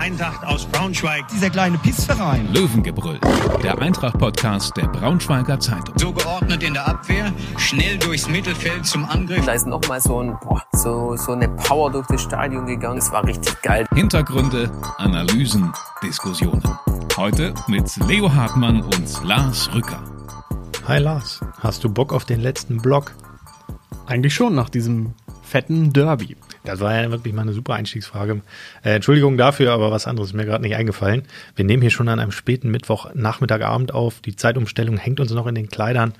Eintracht aus Braunschweig. Dieser kleine Pissverein. Löwengebrüll, der Eintracht-Podcast der Braunschweiger Zeitung. So geordnet in der Abwehr, schnell durchs Mittelfeld zum Angriff. Da ist nochmal so, ein, boah, so, so eine Power durch das Stadion gegangen. Das war richtig geil. Hintergründe, Analysen, Diskussionen. Heute mit Leo Hartmann und Lars Rücker. Hi Lars, hast du Bock auf den letzten Block? Eigentlich schon nach diesem fetten Derby. Das war ja wirklich mal eine super Einstiegsfrage. Äh, Entschuldigung dafür, aber was anderes ist mir gerade nicht eingefallen. Wir nehmen hier schon an einem späten Mittwoch Nachmittagabend auf. Die Zeitumstellung hängt uns noch in den Kleidern.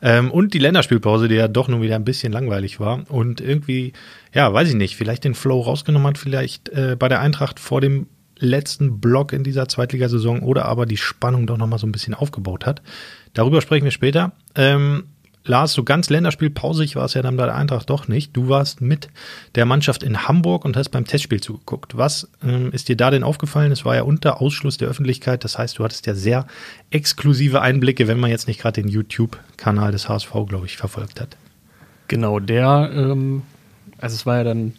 Ähm, und die Länderspielpause, die ja doch nun wieder ein bisschen langweilig war. Und irgendwie, ja, weiß ich nicht, vielleicht den Flow rausgenommen hat, vielleicht äh, bei der Eintracht vor dem letzten Block in dieser Zweitligasaison oder aber die Spannung doch nochmal so ein bisschen aufgebaut hat. Darüber sprechen wir später. Ähm, Lars, so ganz Länderspielpausig war es ja dann bei der Eintracht doch nicht. Du warst mit der Mannschaft in Hamburg und hast beim Testspiel zugeguckt. Was ähm, ist dir da denn aufgefallen? Es war ja unter Ausschluss der Öffentlichkeit. Das heißt, du hattest ja sehr exklusive Einblicke, wenn man jetzt nicht gerade den YouTube-Kanal des HSV, glaube ich, verfolgt hat. Genau, der, ähm, also es war ja dann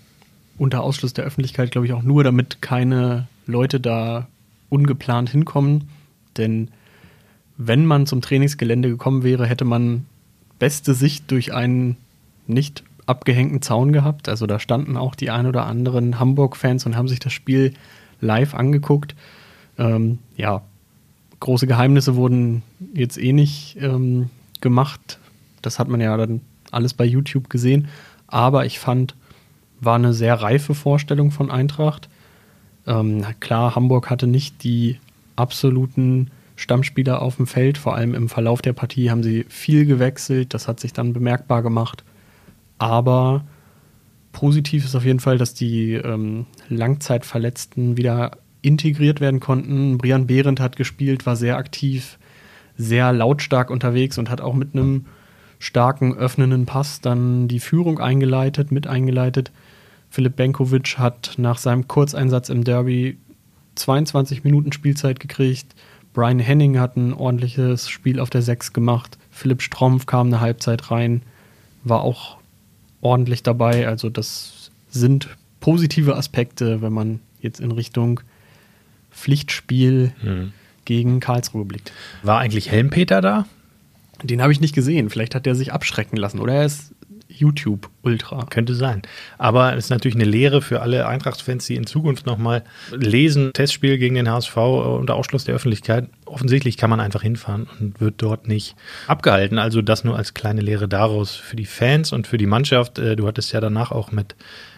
unter Ausschluss der Öffentlichkeit, glaube ich, auch nur, damit keine Leute da ungeplant hinkommen. Denn wenn man zum Trainingsgelände gekommen wäre, hätte man beste Sicht durch einen nicht abgehängten Zaun gehabt. Also da standen auch die ein oder anderen Hamburg-Fans und haben sich das Spiel live angeguckt. Ähm, ja, große Geheimnisse wurden jetzt eh nicht ähm, gemacht. Das hat man ja dann alles bei YouTube gesehen. Aber ich fand, war eine sehr reife Vorstellung von Eintracht. Ähm, klar, Hamburg hatte nicht die absoluten Stammspieler auf dem Feld. Vor allem im Verlauf der Partie haben sie viel gewechselt. Das hat sich dann bemerkbar gemacht. Aber positiv ist auf jeden Fall, dass die ähm, Langzeitverletzten wieder integriert werden konnten. Brian Behrendt hat gespielt, war sehr aktiv, sehr lautstark unterwegs und hat auch mit einem starken öffnenden Pass dann die Führung eingeleitet, mit eingeleitet. Philipp Benkovic hat nach seinem Kurzeinsatz im Derby 22 Minuten Spielzeit gekriegt. Brian Henning hat ein ordentliches Spiel auf der 6 gemacht. Philipp Strompf kam eine Halbzeit rein, war auch ordentlich dabei. Also das sind positive Aspekte, wenn man jetzt in Richtung Pflichtspiel mhm. gegen Karlsruhe blickt. War eigentlich Helmpeter da? Den habe ich nicht gesehen. Vielleicht hat er sich abschrecken lassen oder er ist YouTube Ultra. Könnte sein. Aber es ist natürlich eine Lehre für alle Eintracht-Fans, die in Zukunft nochmal lesen, Testspiel gegen den HSV unter Ausschluss der Öffentlichkeit. Offensichtlich kann man einfach hinfahren und wird dort nicht abgehalten. Also das nur als kleine Lehre daraus für die Fans und für die Mannschaft. Äh, du hattest ja danach auch mit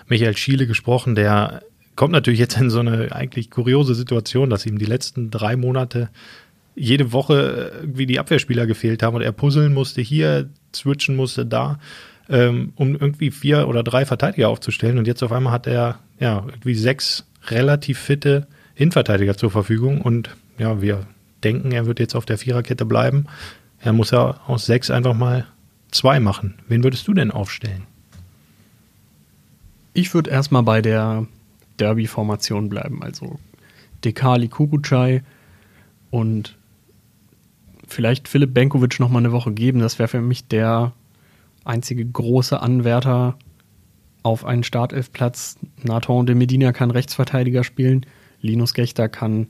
Michael Schiele gesprochen, der kommt natürlich jetzt in so eine eigentlich kuriose Situation, dass ihm die letzten drei Monate jede Woche irgendwie die Abwehrspieler gefehlt haben und er puzzeln musste hier, switchen musste da ähm, um irgendwie vier oder drei Verteidiger aufzustellen. Und jetzt auf einmal hat er ja irgendwie sechs relativ fitte Innenverteidiger zur Verfügung. Und ja, wir denken, er wird jetzt auf der Viererkette bleiben. Er muss ja aus sechs einfach mal zwei machen. Wen würdest du denn aufstellen? Ich würde erstmal bei der Derby-Formation bleiben. Also Dekali Kukuchai und vielleicht Philipp Benkovic noch mal eine Woche geben. Das wäre für mich der einzige große Anwärter auf einen Startelfplatz. Nathan de Medina kann Rechtsverteidiger spielen. Linus Gechter kann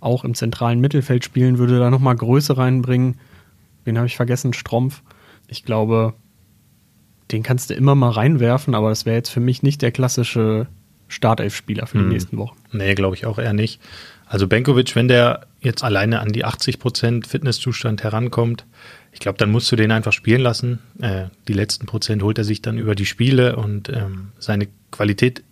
auch im zentralen Mittelfeld spielen, würde da nochmal Größe reinbringen. Wen habe ich vergessen? Strumpf. Ich glaube, den kannst du immer mal reinwerfen, aber das wäre jetzt für mich nicht der klassische Startelf-Spieler für die hm. nächsten Wochen. Nee, glaube ich auch eher nicht. Also Benkovic, wenn der jetzt alleine an die 80% Fitnesszustand herankommt, ich glaube, dann musst du den einfach spielen lassen. Äh, die letzten Prozent holt er sich dann über die Spiele und ähm, seine Qualität,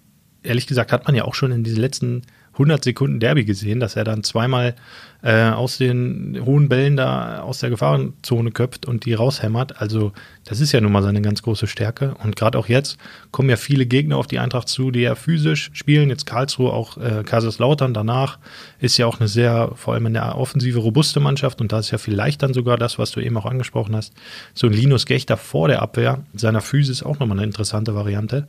ehrlich gesagt, hat man ja auch schon in diesen letzten 100 Sekunden Derby gesehen, dass er dann zweimal äh, aus den hohen Bällen da aus der Gefahrenzone köpft und die raushämmert. Also das ist ja nun mal seine ganz große Stärke. Und gerade auch jetzt kommen ja viele Gegner auf die Eintracht zu, die ja physisch spielen. Jetzt Karlsruhe, auch äh, Kaiserslautern danach ist ja auch eine sehr, vor allem in der Offensive, robuste Mannschaft. Und da ist ja vielleicht dann sogar das, was du eben auch angesprochen hast, so ein Linus Gechter vor der Abwehr seiner Physis auch nochmal eine interessante Variante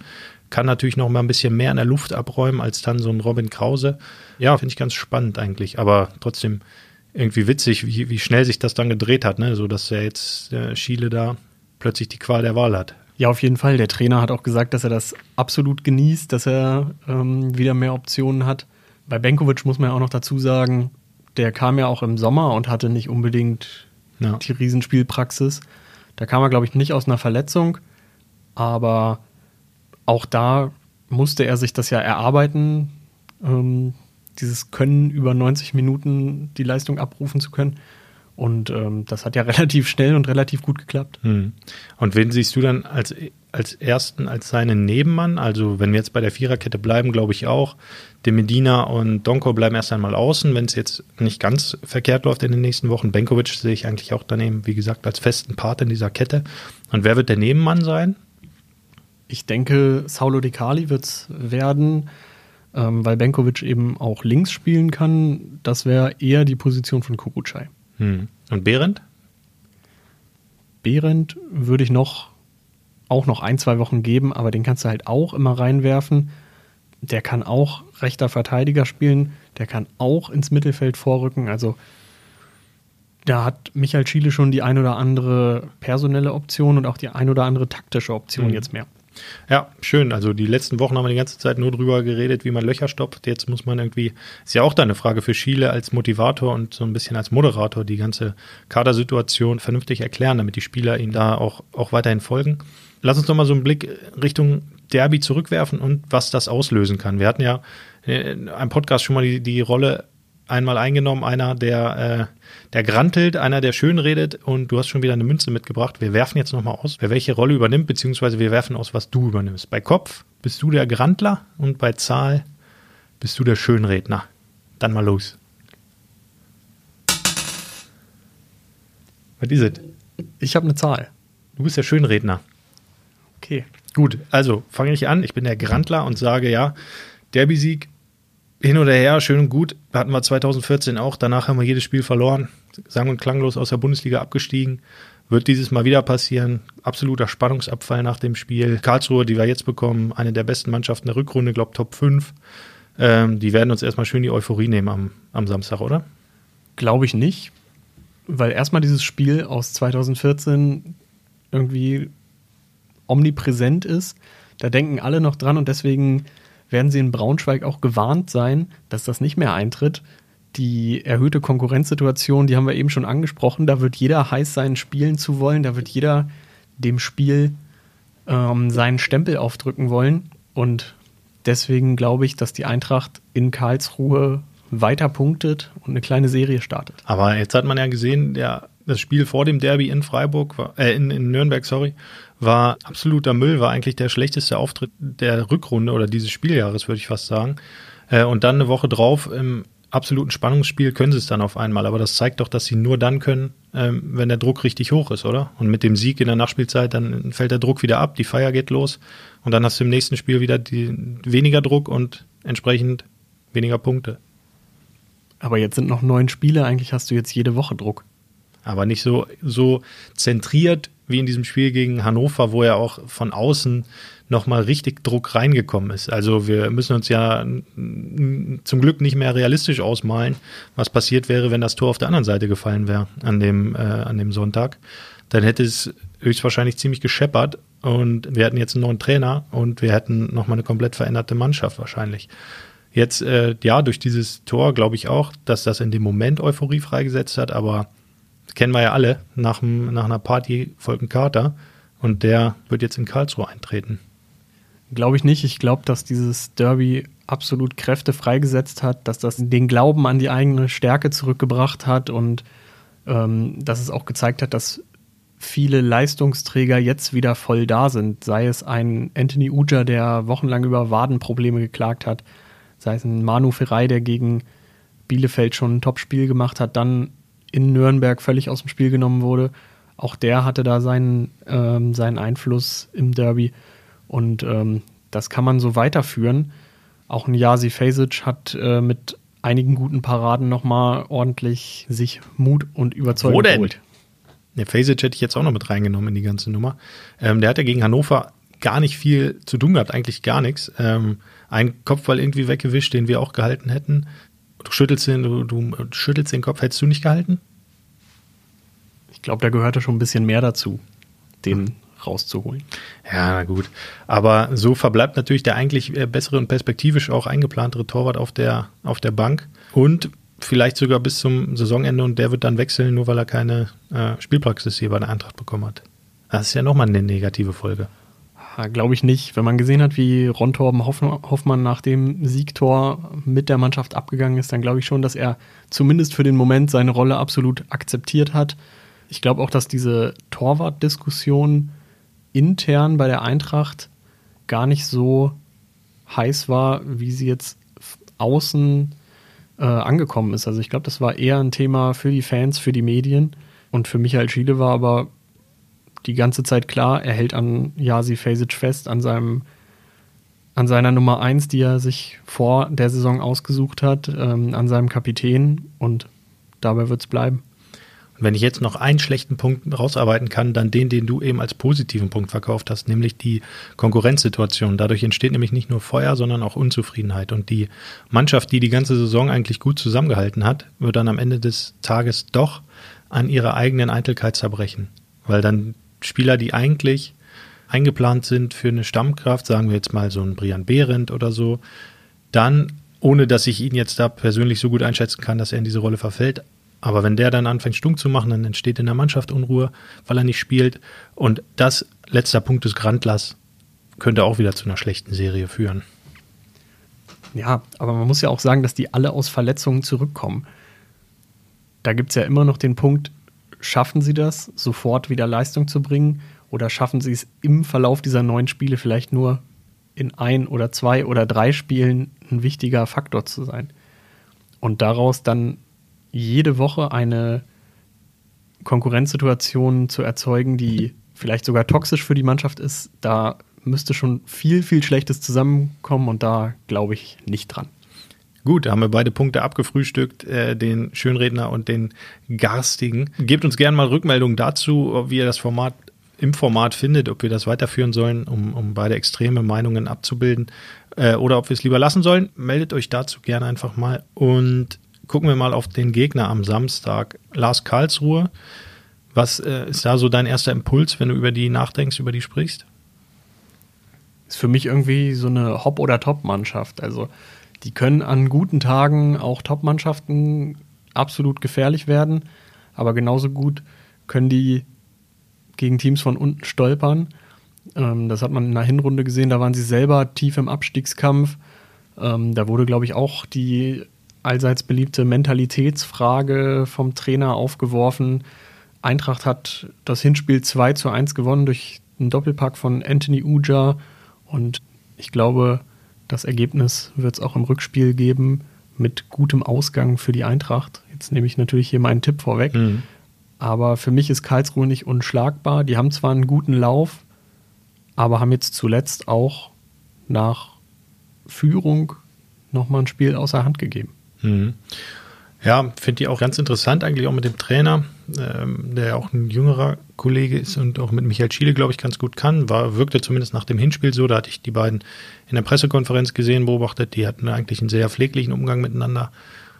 kann natürlich noch mal ein bisschen mehr in der Luft abräumen als dann so ein Robin Krause. Ja, finde ich ganz spannend eigentlich, aber trotzdem irgendwie witzig, wie, wie schnell sich das dann gedreht hat, ne? so dass er jetzt äh, Schiele da plötzlich die Qual der Wahl hat. Ja, auf jeden Fall. Der Trainer hat auch gesagt, dass er das absolut genießt, dass er ähm, wieder mehr Optionen hat. Bei Benkovic muss man ja auch noch dazu sagen, der kam ja auch im Sommer und hatte nicht unbedingt Ja. die Riesenspielpraxis. Da kam er, glaube ich, nicht aus einer Verletzung, aber auch da musste er sich das ja erarbeiten, ähm, dieses Können über 90 Minuten die Leistung abrufen zu können. Und ähm, das hat ja relativ schnell und relativ gut geklappt. Hm. Und wen siehst du dann als, als ersten, als seinen Nebenmann? Also, wenn wir jetzt bei der Viererkette bleiben, glaube ich auch. De Medina und Donko bleiben erst einmal außen, wenn es jetzt nicht ganz verkehrt läuft in den nächsten Wochen. Benkovic sehe ich eigentlich auch daneben, wie gesagt, als festen Part in dieser Kette. Und wer wird der Nebenmann sein? Ich denke, Saulo De Cali wird es werden, ähm, weil Benkovic eben auch links spielen kann. Das wäre eher die Position von Kukucay. Hm. Und Behrendt? Behrendt würde ich noch auch noch ein, zwei Wochen geben, aber den kannst du halt auch immer reinwerfen. Der kann auch rechter Verteidiger spielen, der kann auch ins Mittelfeld vorrücken. Also da hat Michael Schiele schon die ein oder andere personelle Option und auch die ein oder andere taktische Option Mhm. jetzt mehr. Ja, schön. Also die letzten Wochen haben wir die ganze Zeit nur drüber geredet, wie man Löcher stopft. Jetzt muss man irgendwie, ist ja auch da eine Frage für Schiele als Motivator und so ein bisschen als Moderator die ganze Kadersituation vernünftig erklären, damit die Spieler ihm da auch, auch weiterhin folgen. Lass uns doch mal so einen Blick Richtung Derby zurückwerfen und was das auslösen kann. Wir hatten ja in einem Podcast schon mal die, die Rolle einmal eingenommen, einer, der, äh, der grantelt, einer, der schön redet und du hast schon wieder eine Münze mitgebracht. Wir werfen jetzt nochmal aus, wer welche Rolle übernimmt, beziehungsweise wir werfen aus, was du übernimmst. Bei Kopf bist du der Grantler und bei Zahl bist du der Schönredner. Dann mal los. Was ist es? Ich habe eine Zahl. Du bist der Schönredner. Okay. Gut, also fange ich an. Ich bin der Grantler und sage ja, Derby-Sieg hin oder her, schön und gut. Hatten wir 2014 auch. Danach haben wir jedes Spiel verloren. Sang- und klanglos aus der Bundesliga abgestiegen. Wird dieses Mal wieder passieren. Absoluter Spannungsabfall nach dem Spiel. Karlsruhe, die wir jetzt bekommen, eine der besten Mannschaften der Rückrunde, glaube Top 5. Ähm, die werden uns erstmal schön die Euphorie nehmen am, am Samstag, oder? Glaube ich nicht, weil erstmal dieses Spiel aus 2014 irgendwie omnipräsent ist. Da denken alle noch dran und deswegen werden sie in Braunschweig auch gewarnt sein, dass das nicht mehr eintritt. Die erhöhte Konkurrenzsituation, die haben wir eben schon angesprochen, da wird jeder heiß sein, spielen zu wollen, da wird jeder dem Spiel ähm, seinen Stempel aufdrücken wollen und deswegen glaube ich, dass die Eintracht in Karlsruhe weiter punktet und eine kleine Serie startet. Aber jetzt hat man ja gesehen, der, das Spiel vor dem Derby in Freiburg, war, äh, in, in Nürnberg, sorry, war absoluter Müll, war eigentlich der schlechteste Auftritt der Rückrunde oder dieses Spieljahres, würde ich fast sagen. Äh, und dann eine Woche drauf im absoluten Spannungsspiel können sie es dann auf einmal. Aber das zeigt doch, dass sie nur dann können, ähm, wenn der Druck richtig hoch ist, oder? Und mit dem Sieg in der Nachspielzeit, dann fällt der Druck wieder ab, die Feier geht los und dann hast du im nächsten Spiel wieder die, weniger Druck und entsprechend weniger Punkte. Aber jetzt sind noch neun Spiele, eigentlich hast du jetzt jede Woche Druck. aber nicht so, so zentriert wie in diesem Spiel gegen Hannover, wo ja auch von außen nochmal richtig Druck reingekommen ist. Also wir müssen uns ja zum Glück nicht mehr realistisch ausmalen, was passiert wäre, wenn das Tor auf der anderen Seite gefallen wäre an dem, äh, an dem Sonntag. Dann hätte es höchstwahrscheinlich ziemlich gescheppert und wir hätten jetzt einen neuen Trainer und wir hätten nochmal eine komplett veränderte Mannschaft wahrscheinlich. Jetzt, äh, ja, durch dieses Tor glaube ich auch, dass das in dem Moment Euphorie freigesetzt hat, aber kennen wir ja alle, nach, nach einer Party folgt ein Kater und der wird jetzt in Karlsruhe eintreten. Glaube ich nicht. Ich glaube, dass dieses Derby absolut Kräfte freigesetzt hat, dass das den Glauben an die eigene Stärke zurückgebracht hat und ähm, dass es auch gezeigt hat, dass viele Leistungsträger jetzt wieder voll da sind. Sei es ein Anthony Uja, der wochenlang über Wadenprobleme geklagt hat, sei es ein Manu Ferrei, der gegen Bielefeld schon ein Top-Spiel gemacht hat, dann in Nürnberg völlig aus dem Spiel genommen wurde. Auch der hatte da seinen, ähm, seinen Einfluss im Derby. Und ähm, das kann man so weiterführen. Auch ein Yasi Fasic hat äh, mit einigen guten Paraden nochmal ordentlich sich Mut und Überzeugung Wo denn? geholt. Der Fasic hätte ich jetzt auch noch mit reingenommen in die ganze Nummer. Ähm, der hat ja gegen Hannover gar nicht viel zu tun gehabt, eigentlich gar nichts. Ähm, ein Kopfball irgendwie weggewischt, den wir auch gehalten hätten. Du schüttelst den, du, du schüttelst den Kopf, hättest du nicht gehalten? Ich glaube, da gehörte schon ein bisschen mehr dazu, den rauszuholen. Ja, na gut. Aber so verbleibt natürlich der eigentlich äh, bessere und perspektivisch auch eingeplantere Torwart auf der, auf der Bank. Und vielleicht sogar bis zum Saisonende und der wird dann wechseln, nur weil er keine äh, Spielpraxis hier bei der Eintracht bekommen hat. Das ist ja nochmal eine negative Folge. Glaube ich nicht. Wenn man gesehen hat, wie Ron Torben Hoffmann nach dem Siegtor mit der Mannschaft abgegangen ist, dann glaube ich schon, dass er zumindest für den Moment seine Rolle absolut akzeptiert hat. Ich glaube auch, dass diese Torwart-Diskussion intern bei der Eintracht gar nicht so heiß war, wie sie jetzt außen äh, angekommen ist. Also ich glaube, das war eher ein Thema für die Fans, für die Medien. Und für Michael Schiele war aber die ganze Zeit klar, er hält an Jasi Fesic fest, an seinem an seiner Nummer 1, die er sich vor der Saison ausgesucht hat, ähm, an seinem Kapitän und dabei wird es bleiben. Wenn ich jetzt noch einen schlechten Punkt rausarbeiten kann, dann den, den du eben als positiven Punkt verkauft hast, nämlich die Konkurrenzsituation. Dadurch entsteht nämlich nicht nur Feuer, sondern auch Unzufriedenheit. Und die Mannschaft, die die ganze Saison eigentlich gut zusammengehalten hat, wird dann am Ende des Tages doch an ihrer eigenen Eitelkeit zerbrechen. Weil dann Spieler, die eigentlich eingeplant sind für eine Stammkraft, sagen wir jetzt mal so ein Brian Behrendt oder so, dann, ohne dass ich ihn jetzt da persönlich so gut einschätzen kann, dass er in diese Rolle verfällt, aber wenn der dann anfängt stunk zu machen, dann entsteht in der Mannschaft Unruhe, weil er nicht spielt. Und das, letzter Punkt des Grandlers, könnte auch wieder zu einer schlechten Serie führen. Ja, aber man muss ja auch sagen, dass die alle aus Verletzungen zurückkommen. Da gibt es ja immer noch den Punkt, schaffen sie das, sofort wieder Leistung zu bringen? Oder schaffen sie es im Verlauf dieser neun Spiele vielleicht nur in ein oder zwei oder drei Spielen ein wichtiger Faktor zu sein? Und daraus dann jede Woche eine Konkurrenzsituation zu erzeugen, die vielleicht sogar toxisch für die Mannschaft ist, da müsste schon viel, viel Schlechtes zusammenkommen und da glaube ich nicht dran. Gut, da haben wir beide Punkte abgefrühstückt, äh, den Schönredner und den Garstigen. Gebt uns gerne mal Rückmeldungen dazu, wie ihr das Format im Format findet, ob wir das weiterführen sollen, um, um beide extreme Meinungen abzubilden, äh, oder ob wir es lieber lassen sollen. Meldet euch dazu gerne einfach mal. Und gucken wir mal auf den Gegner am Samstag. Lars Karlsruhe. Was äh, ist da so dein erster Impuls, wenn du über die nachdenkst, über die sprichst? Ist für mich irgendwie so eine Hop- oder Top-Mannschaft. Also die können an guten Tagen auch Top-Mannschaften absolut gefährlich werden, aber genauso gut können die gegen Teams von unten stolpern. Ähm, das hat man in der Hinrunde gesehen, da waren sie selber tief im Abstiegskampf. Ähm, da wurde, glaube ich, auch die allseits beliebte Mentalitätsfrage vom Trainer aufgeworfen. Eintracht hat das Hinspiel 2 zu 1 gewonnen durch einen Doppelpack von Anthony Uja und ich glaube, das Ergebnis wird es auch im Rückspiel geben mit gutem Ausgang für die Eintracht. Jetzt nehme ich natürlich hier meinen Tipp vorweg. Mhm. Aber für mich ist Karlsruhe nicht unschlagbar. Die haben zwar einen guten Lauf, aber haben jetzt zuletzt auch nach Führung nochmal ein Spiel außer Hand gegeben. Mhm. Ja, finde ich auch ganz interessant, eigentlich auch mit dem Trainer, ähm, der auch ein jüngerer Kollege ist und auch mit Michael Schiele, glaube ich, ganz gut kann. War, wirkte zumindest nach dem Hinspiel so. Da hatte ich die beiden in der Pressekonferenz gesehen, beobachtet. Die hatten eigentlich einen sehr pfleglichen Umgang miteinander,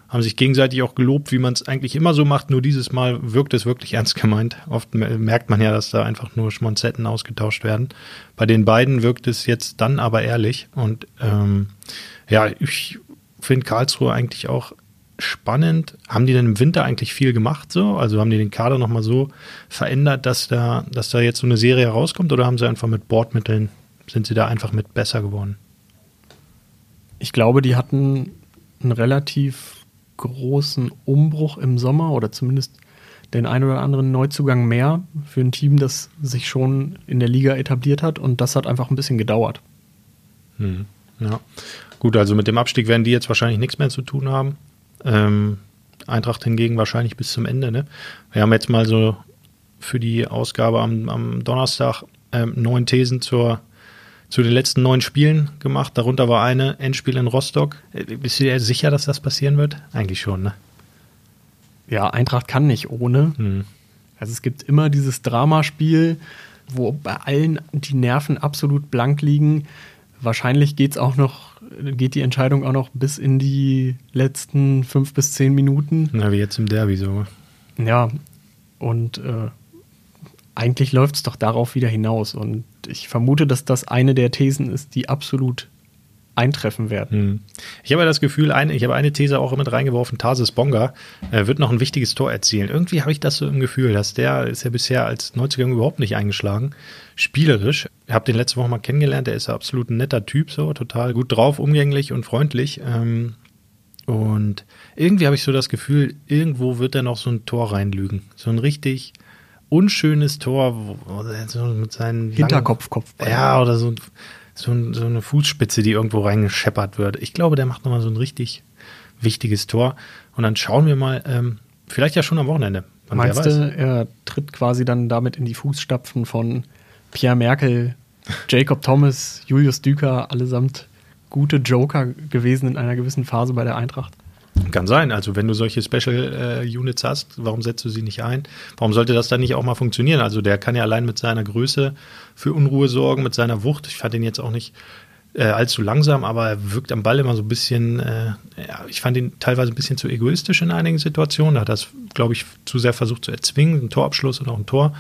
haben sich gegenseitig auch gelobt, wie man es eigentlich immer so macht. Nur dieses Mal wirkt es wirklich ernst gemeint. Oft merkt man ja, dass da einfach nur Schmonzetten ausgetauscht werden. Bei den beiden wirkt es jetzt dann aber ehrlich. Und ähm, ja, ich finde Karlsruhe eigentlich auch spannend. Haben die denn im Winter eigentlich viel gemacht so? Also haben die den Kader nochmal so verändert, dass da, dass da jetzt so eine Serie rauskommt oder haben sie einfach mit Bordmitteln, sind sie da einfach mit besser geworden? Ich glaube, die hatten einen relativ großen Umbruch im Sommer oder zumindest den ein oder anderen Neuzugang mehr für ein Team, das sich schon in der Liga etabliert hat und das hat einfach ein bisschen gedauert. Hm, ja. Gut, also mit dem Abstieg werden die jetzt wahrscheinlich nichts mehr zu tun haben. Ähm, Eintracht hingegen wahrscheinlich bis zum Ende. Ne? Wir haben jetzt mal so für die Ausgabe am, am Donnerstag ähm, neun Thesen zur, zu den letzten neun Spielen gemacht. Darunter war eine Endspiel in Rostock. Äh, bist du dir sicher, dass das passieren wird? Eigentlich schon, ne? Ja, Eintracht kann nicht ohne. Hm. Also es gibt immer dieses Dramaspiel, wo bei allen die Nerven absolut blank liegen. Wahrscheinlich geht es auch noch geht die Entscheidung auch noch bis in die letzten fünf bis zehn Minuten. Na, wie jetzt im Derby so. Ja, und äh, eigentlich läuft es doch darauf wieder hinaus. Und ich vermute, dass das eine der Thesen ist, die absolut eintreffen werden. Hm. Ich habe ja das Gefühl, eine, ich habe eine These auch mit reingeworfen, Tarsis Bonga äh, wird noch ein wichtiges Tor erzielen. Irgendwie habe ich das so im Gefühl, dass der ist ja bisher als 90er überhaupt nicht eingeschlagen. Spielerisch. Ich habe den letzte Woche mal kennengelernt, der ist ja absolut ein netter Typ, so total gut drauf, umgänglich und freundlich. Ähm, und irgendwie habe ich so das Gefühl, irgendwo wird er noch so ein Tor reinlügen. So ein richtig unschönes Tor, wo, so mit seinen Hinterkopf-Kopf. Ja, oder so, so, so, eine Fußspitze, die irgendwo reingescheppert wird. Ich glaube, der macht nochmal so ein richtig wichtiges Tor. Und dann schauen wir mal, ähm, vielleicht ja schon am Wochenende. Meinst du, er tritt quasi dann damit in die Fußstapfen von Pierre Merkel, Jacob Thomas, Julius Düker, allesamt gute Joker gewesen in einer gewissen Phase bei der Eintracht? Kann sein. Also wenn du solche Special äh, Units hast, warum setzt du sie nicht ein? Warum sollte das dann nicht auch mal funktionieren? Also der kann ja allein mit seiner Größe für Unruhe sorgen, mit seiner Wucht. Ich fand ihn jetzt auch nicht äh, allzu langsam, aber er wirkt am Ball immer so ein bisschen, äh, ja, ich fand ihn teilweise ein bisschen zu egoistisch in einigen Situationen. Da hat das, glaube ich, zu sehr versucht zu erzwingen, ein Torabschluss und auch ein Tor.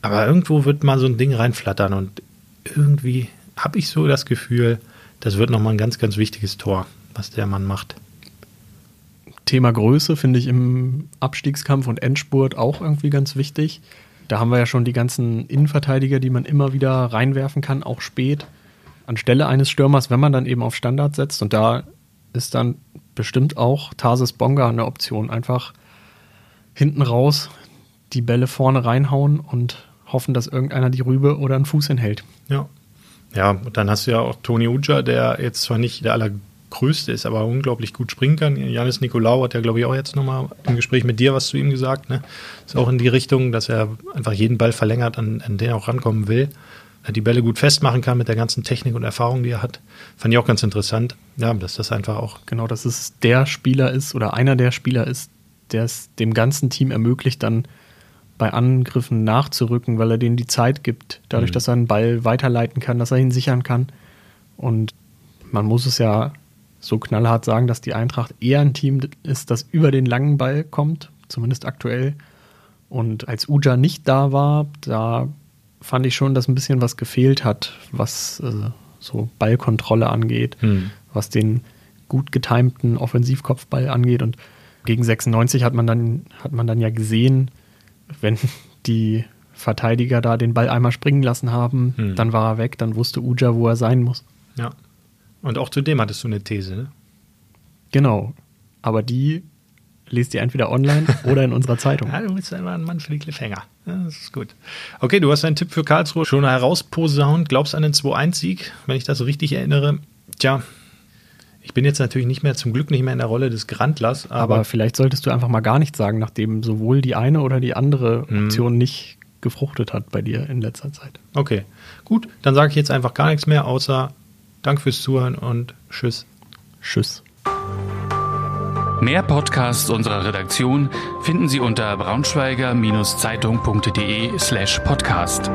Aber irgendwo wird mal so ein Ding reinflattern und irgendwie habe ich so das Gefühl, das wird nochmal ein ganz, ganz wichtiges Tor, was der Mann macht. Thema Größe finde ich im Abstiegskampf und Endspurt auch irgendwie ganz wichtig. Da haben wir ja schon die ganzen Innenverteidiger, die man immer wieder reinwerfen kann, auch spät. Anstelle eines Stürmers, wenn man dann eben auf Standard setzt. Und da ist dann bestimmt auch Tarsis Bonga eine Option. Einfach hinten raus die Bälle vorne reinhauen und hoffen, dass irgendeiner die Rübe oder einen Fuß hinhält. Ja, ja, und dann hast du ja auch Toni Uja, der jetzt zwar nicht der allergrößte ist, aber unglaublich gut springen kann. Janis Nikolaou hat ja, glaube ich, auch jetzt nochmal im Gespräch mit dir was zu ihm gesagt. Ne? Ist auch in die Richtung, dass er einfach jeden Ball verlängert, an, an den er auch rankommen will. Er die Bälle gut festmachen kann mit der ganzen Technik und Erfahrung, die er hat. Fand ich auch ganz interessant. Ja, dass das einfach auch. Genau, dass es der Spieler ist oder einer der Spieler ist, der es dem ganzen Team ermöglicht, dann bei Angriffen nachzurücken, weil er denen die Zeit gibt, dadurch, mhm. dass er einen Ball weiterleiten kann, dass er ihn sichern kann. Und man muss es ja so knallhart sagen, dass die Eintracht eher ein Team ist, das über den langen Ball kommt, zumindest aktuell. Und als Uja nicht da war, da fand ich schon, dass ein bisschen was gefehlt hat, was äh, so Ballkontrolle angeht, mhm. was den gut getimten Offensivkopfball angeht. Und gegen 96 hat man dann, hat man dann ja gesehen, wenn die Verteidiger da den Ball einmal springen lassen haben, hm. dann war er weg, dann wusste Uja, wo er sein muss. Ja. Und auch zu dem hattest du eine These, ne? Genau. Aber die lest ihr entweder online oder in unserer Zeitung. Ja, du bist einfach ein Mann für die Cliffhanger. Das ist gut. Okay, du hast einen Tipp für Karlsruhe schon herausposaunt. Glaubst an den 2-1-Sieg, wenn ich das so richtig erinnere. Tja, ich bin jetzt natürlich nicht mehr, zum Glück nicht mehr in der Rolle des Grandlers. Aber, aber vielleicht solltest du einfach mal gar nichts sagen, nachdem sowohl die eine oder die andere mhm. Option nicht gefruchtet hat bei dir in letzter Zeit. Okay, gut. Dann sage ich jetzt einfach gar nichts mehr, außer Dank fürs Zuhören und Tschüss. Tschüss. Mehr Podcasts unserer Redaktion finden Sie unter braunschweiger-zeitung.de slash podcast.